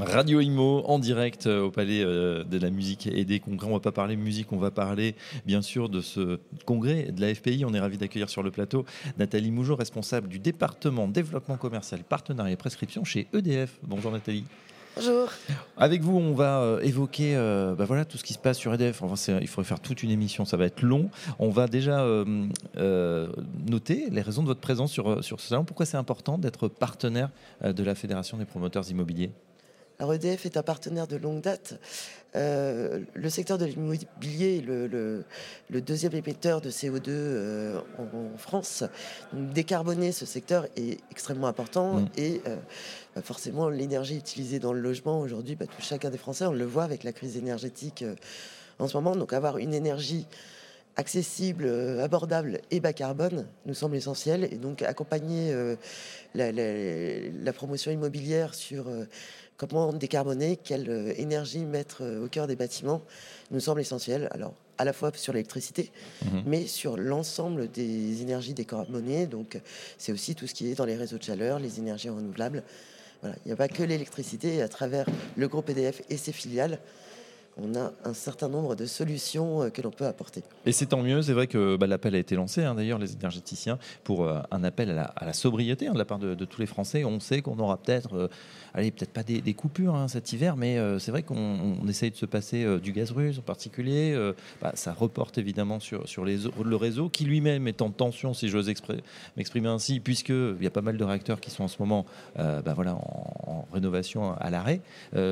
Radio Imo en direct euh, au Palais euh, de la Musique et des Congrès. On va pas parler musique, on va parler bien sûr de ce congrès de la FPI. On est ravi d'accueillir sur le plateau Nathalie Mougeot, responsable du département développement commercial, partenariat et prescription chez EDF. Bonjour Nathalie. Bonjour. Avec vous, on va euh, évoquer bah voilà, tout ce qui se passe sur EDF. Enfin, il faudrait faire toute une émission, ça va être long. On va déjà noter les raisons de votre présence sur, sur ce salon. Pourquoi c'est important d'être partenaire de la Fédération des promoteurs immobiliers? Alors EDF est un partenaire de longue date. Euh, le secteur de l'immobilier est le, deuxième émetteur de CO2 euh, en, France. décarboner ce secteur est extrêmement important mm. et euh, bah, forcément l'énergie utilisée dans le logement aujourd'hui bah, touche chacun des Français. On le voit avec la crise énergétique en ce moment. Donc avoir une énergie accessible, abordable et bas carbone nous semble essentiel. Et donc accompagner la, la, promotion immobilière sur comment décarboner, quelle euh, énergie mettre euh, au cœur des bâtiments nous semble essentiel. Alors, à la fois sur l'électricité, mhm. mais sur l'ensemble des énergies décarbonées. Donc, c'est aussi tout ce qui est dans les réseaux de chaleur, les énergies renouvelables. Voilà. Il n'y a pas que l'électricité. À travers le groupe EDF et ses filiales, on a un certain nombre de solutions euh, que l'on peut apporter. Et c'est tant mieux, c'est vrai que bah, l'appel a été lancé, hein, d'ailleurs, les énergéticiens, pour euh, un appel à la, sobriété hein, de la part de, tous les Français. On sait qu'on aura peut-être, euh, allez, peut-être pas des, coupures hein, cet hiver, mais c'est vrai qu'on essaye de se passer du gaz russe en particulier. Bah, ça reporte évidemment sur, le réseau, qui lui-même est en tension, si j'ose m'exprimer ainsi, puisqu'il y a pas mal de réacteurs qui sont en ce moment bah, voilà, en, rénovation à l'arrêt.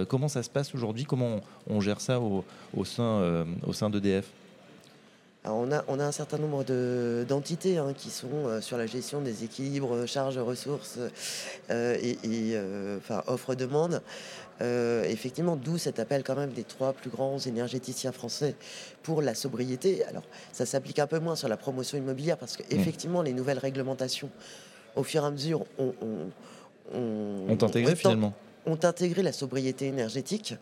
comment ça se passe aujourd'hui? Comment on gère ça au, sein, euh, au sein d'EDF on a, on a un certain nombre d'entités hein, qui sont euh, sur la gestion des équilibres, charges, ressources euh, et, enfin, offre-demande. effectivement, d'où cet appel quand même des trois plus grands énergéticiens français pour la sobriété. Alors, ça s'applique un peu moins sur la promotion immobilière parce qu'effectivement, mmh. les nouvelles réglementations, au fur et à mesure, ont, ont intégré finalement ont intégré la sobriété énergétique.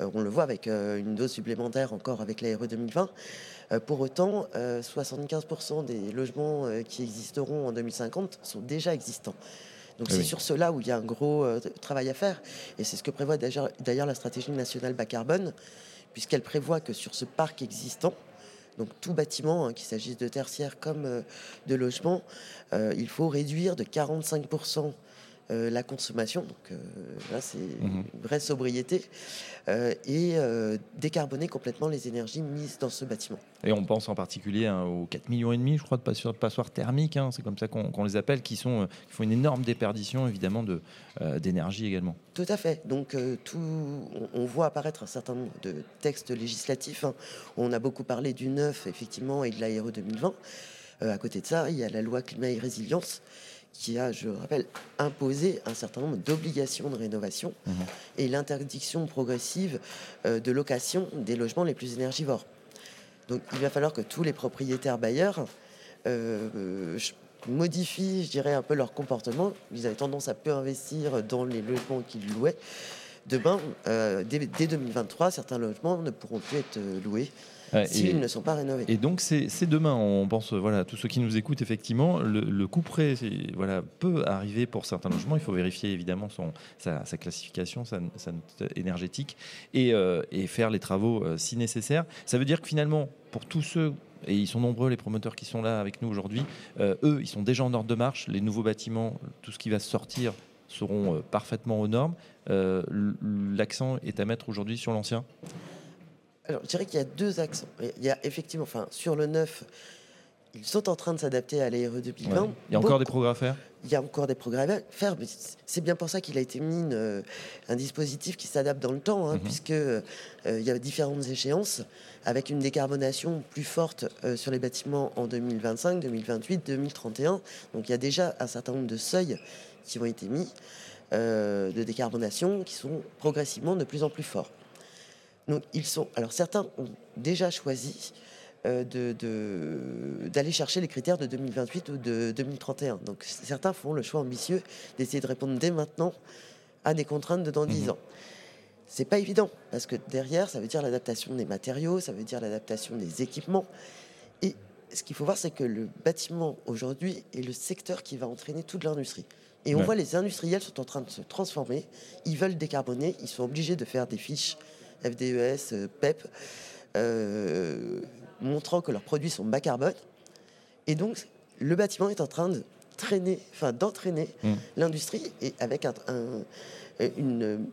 Euh, on le voit avec euh, une dose supplémentaire encore avec l'ARE 2020. Euh, pour autant, 75% des logements qui existeront en 2050 sont déjà existants. Donc c'est sur cela où il y a un gros travail à faire. Et c'est ce que prévoit d'ailleurs la stratégie nationale bas carbone, puisqu'elle prévoit que sur ce parc existant, donc tout bâtiment, hein, qu'il s'agisse de tertiaire comme de logement, il faut réduire de 45% euh, la consommation, donc euh, là c'est mhm. une vraie sobriété, euh, et décarboner complètement les énergies mises dans ce bâtiment. Et on pense en particulier hein, aux 4 millions et demi, je crois, de passoires, passoires thermiques, hein, c'est comme ça qu'on les appelle, qui, sont, qui font une énorme déperdition évidemment d'énergie également. Tout à fait. Donc tout, on, voit apparaître un certain nombre de textes législatifs. Hein. On a beaucoup parlé du neuf effectivement et de l'ARE 2020. à côté de ça, il y a la loi climat et résilience qui a, je rappelle, imposé un certain nombre d'obligations de rénovation mhm. et l'interdiction progressive euh, de location des logements les plus énergivores. Donc il va falloir que tous les propriétaires bailleurs euh, modifient, je dirais, un peu leur comportement. Ils avaient tendance à peu investir dans les logements qu'ils louaient. Demain, euh, dès, 2023, certains logements ne pourront plus être loués s'ils ne sont pas rénovés. Et donc c'est demain, on pense, voilà, tous ceux qui nous écoutent, effectivement, le, coup près voilà, peut arriver pour certains logements. Il faut vérifier évidemment son, sa, classification, sa, note énergétique et, euh, et, faire les travaux euh, si nécessaire. Ça veut dire que finalement, pour tous ceux et ils sont nombreux les promoteurs qui sont là avec nous aujourd'hui. Euh, eux, ils sont déjà en ordre de marche. Les nouveaux bâtiments, tout ce qui va sortir seront parfaitement aux normes. L'accent est à mettre aujourd'hui sur l'ancien alors, je dirais qu'il y a deux accents. Il y a effectivement, enfin, sur le neuf, ils sont en train de s'adapter à l'ARE 2020. Il y a encore des progrès à faire? Il y a encore des progrès à faire, mais c'est bien pour ça qu'il a été mis un dispositif qui s'adapte dans le temps, hein, mhm. puisque euh, il y a différentes échéances, avec une décarbonation plus forte euh, sur les bâtiments en 2025, 2028, 2031. Donc il y a déjà un certain nombre de seuils qui ont été mis euh, de décarbonation qui sont progressivement de plus en plus forts. Donc, ils sont. Alors, certains ont déjà choisi euh, d'aller chercher les critères de 2028 ou de 2031. Donc, certains font le choix ambitieux d'essayer de répondre dès maintenant à des contraintes de dans 10 Mhm. ans. C'est pas évident parce que derrière, ça veut dire l'adaptation des matériaux, ça veut dire l'adaptation des équipements. Et ce qu'il faut voir, c'est que le bâtiment aujourd'hui est le secteur qui va entraîner toute l'industrie. Et on Ouais. voit les industriels sont en train de se transformer. Ils veulent décarboner. Ils sont obligés de faire des fiches FDES, euh, PEP, euh, montrant que leurs produits sont bas carbone. Et donc, le bâtiment est en train de traîner, enfin d'entraîner Mm. l'industrie et avec un, un- une,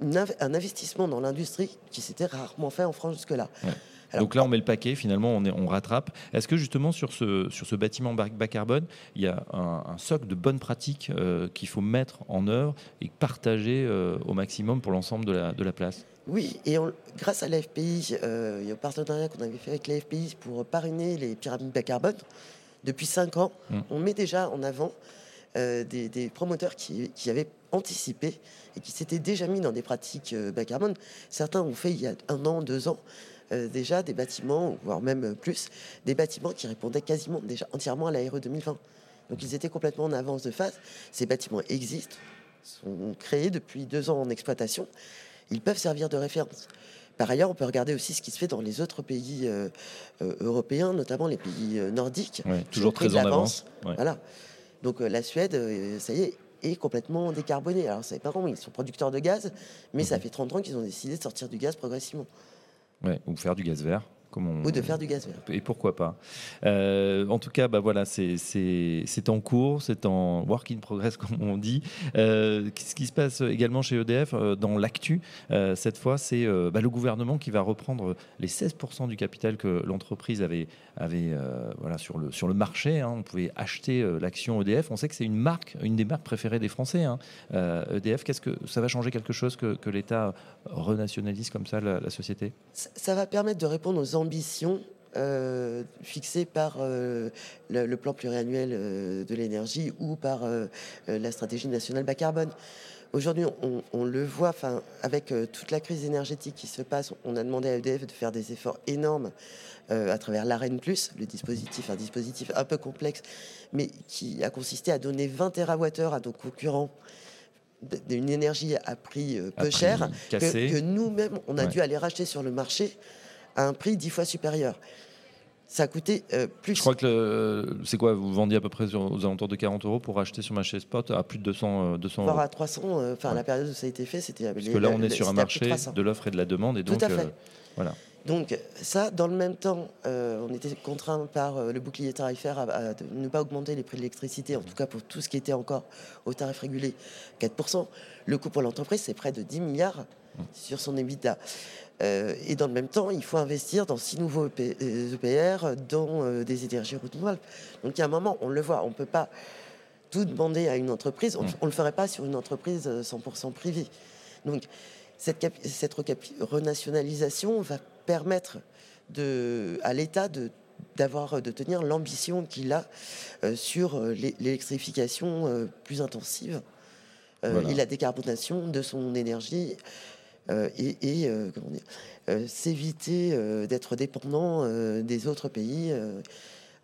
une inv- un investissement dans l'industrie qui s'était rarement fait en France jusque-là. Ouais. Alors- Donc là, on met le paquet, finalement, on, est, on rattrape. Est-ce que justement, sur ce, sur ce bâtiment bas, bas carbone, il y a un, un socle de bonnes pratiques euh, qu'il faut mettre en œuvre et partager euh, au maximum pour l'ensemble de la, de la place? Oui, et on- grâce à l'AFPI, euh, il y a un partenariat qu'on avait fait avec l'AFPI pour parrainer les pyramides bas carbone. Depuis cinq ans, Mm. on met déjà en avant euh, des, des promoteurs qui, qui avaient anticipé et qui s'étaient déjà mis dans des pratiques euh, bas carbone. Certains ont fait il y a un an, deux ans, euh, déjà des bâtiments, voire même plus, des bâtiments qui répondaient quasiment déjà entièrement à la RE 2020. Donc ils étaient complètement en avance de phase. Ces bâtiments existent, sont créés depuis deux ans en exploitation. Ils peuvent servir de référence. Par ailleurs, on peut regarder aussi ce qui se fait dans les autres pays euh, euh, européens, notamment les pays euh, nordiques. Ouais, Toujours très en avance. Ouais. Voilà. Donc la Suède, ça y est, est complètement décarbonée. Alors, ça pas comment ils sont producteurs de gaz, mais ça Mhm. fait 30 ans qu'ils ont décidé de sortir du gaz progressivement. Ouais, Ou faire du gaz vert. Comme on... Ou de faire du gaz vert. Et pourquoi pas Euh, En tout cas, bah voilà, c'est- en cours, c'est en work in progress, comme on dit. Euh, ce qui se passe également chez EDF, euh, dans l'actu, euh, cette fois, c'est bah, le gouvernement qui va reprendre les 16% du capital que l'entreprise avait, avait voilà, sur, le, sur le marché. hein. On pouvait acheter l'action EDF. On sait que c'est une marque, une des marques préférées des Français. hein. Euh, EDF, qu'est-ce que ça va changer quelque chose que, que l'État renationalise comme ça la, la société? Ça, ça va permettre de répondre aux ambitions euh, fixées par euh, le, le plan pluriannuel euh, de l'énergie ou par euh, la stratégie nationale bas carbone. Aujourd'hui, on, on le voit, enfin, avec toute la crise énergétique qui se passe, on a demandé à EDF de faire des efforts énormes à travers l'AREN+, le dispositif, un dispositif un peu complexe, mais qui a consisté à donner 20 TWh à nos concurrents d'une énergie à prix À peu prix cher, cassé. que, que nous-mêmes, on a Ouais. dû aller racheter sur le marché à un prix dix fois supérieur. Ça a coûté euh, plus. Je crois que c'est quoi Vous vendiez à peu près sur- aux alentours de 40 euros pour acheter sur marché spot à plus de 200, euh, 200 voire euros. à 300, euh, enfin Ouais. la période où ça a été fait, c'était. Parce que là, on est sur un marché De... l'offre et de la demande. Et Tout donc, à fait. euh, voilà. Donc ça, dans le même temps, euh, on était contraint par euh, le bouclier tarifaire à, ne pas augmenter les prix de l'électricité, en tout cas pour tout ce qui était encore au tarif régulé, 4%. Le coût pour l'entreprise, c'est près de 10 milliards sur son EBITDA. Euh, et dans le même temps, il faut investir dans six nouveaux EP, EPR, dans euh, des énergies renouvelables. Donc il y a un moment, on le voit, on ne peut pas tout demander à une entreprise. On ne le ferait pas sur une entreprise euh, 100% privée. Donc cette, cette renationalisation va permettre de, à l'État de d'avoir de tenir l'ambition qu'il a euh, sur euh, l'é- l'électrification euh, plus intensive Voilà. et la décarbonation de son énergie et, s'éviter d'être dépendant des autres pays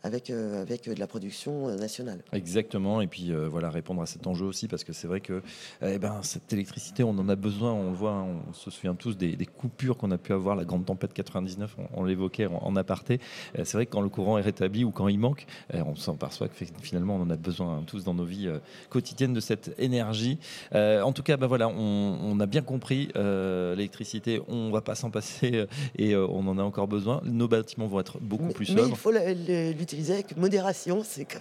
avec, euh, avec de la production euh, nationale. Exactement, et puis euh, voilà, répondre à cet enjeu aussi, parce que c'est vrai que eh ben, cette électricité, on en a besoin, on le voit, hein, on se souvient tous des, des coupures qu'on a pu avoir, la grande tempête 99, on, on l'évoquait en, en aparté. Euh, c'est vrai que quand le courant est rétabli ou quand il manque, euh, on s'aperçoit que fait- finalement on en a besoin hein, tous dans nos vies quotidiennes de cette énergie. En tout cas, bah, voilà, on, on a bien compris, l'électricité, on va pas s'en passer et on en a encore besoin. Nos bâtiments vont être beaucoup Mais, plus mais il sobres. faut la- le- l'utiliser avec modération, c'est comme,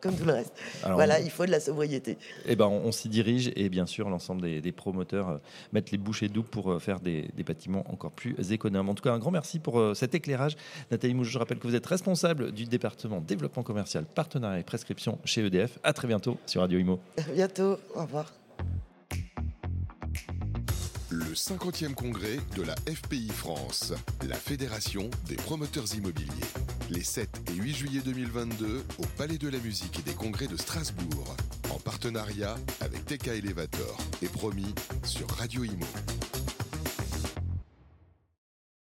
comme tout le reste. Alors, voilà, il faut de la sobriété. Eh ben, on, on s'y dirige et bien sûr, l'ensemble des, des promoteurs euh, mettent les bouchées doubles pour euh, faire des, des bâtiments encore plus économes. En tout cas, un grand merci pour euh, cet éclairage. Nathalie Mouche, je rappelle que vous êtes responsable du département développement commercial, partenariat et prescription chez EDF. À très bientôt sur Radio Imo. À bientôt. Au revoir. Le 50e congrès de la FPI France, la Fédération des promoteurs immobiliers. Les 7 et 8 juillet 2022 au Palais de la Musique et des Congrès de Strasbourg, en partenariat avec TK Elevator et promis sur Radio Imo.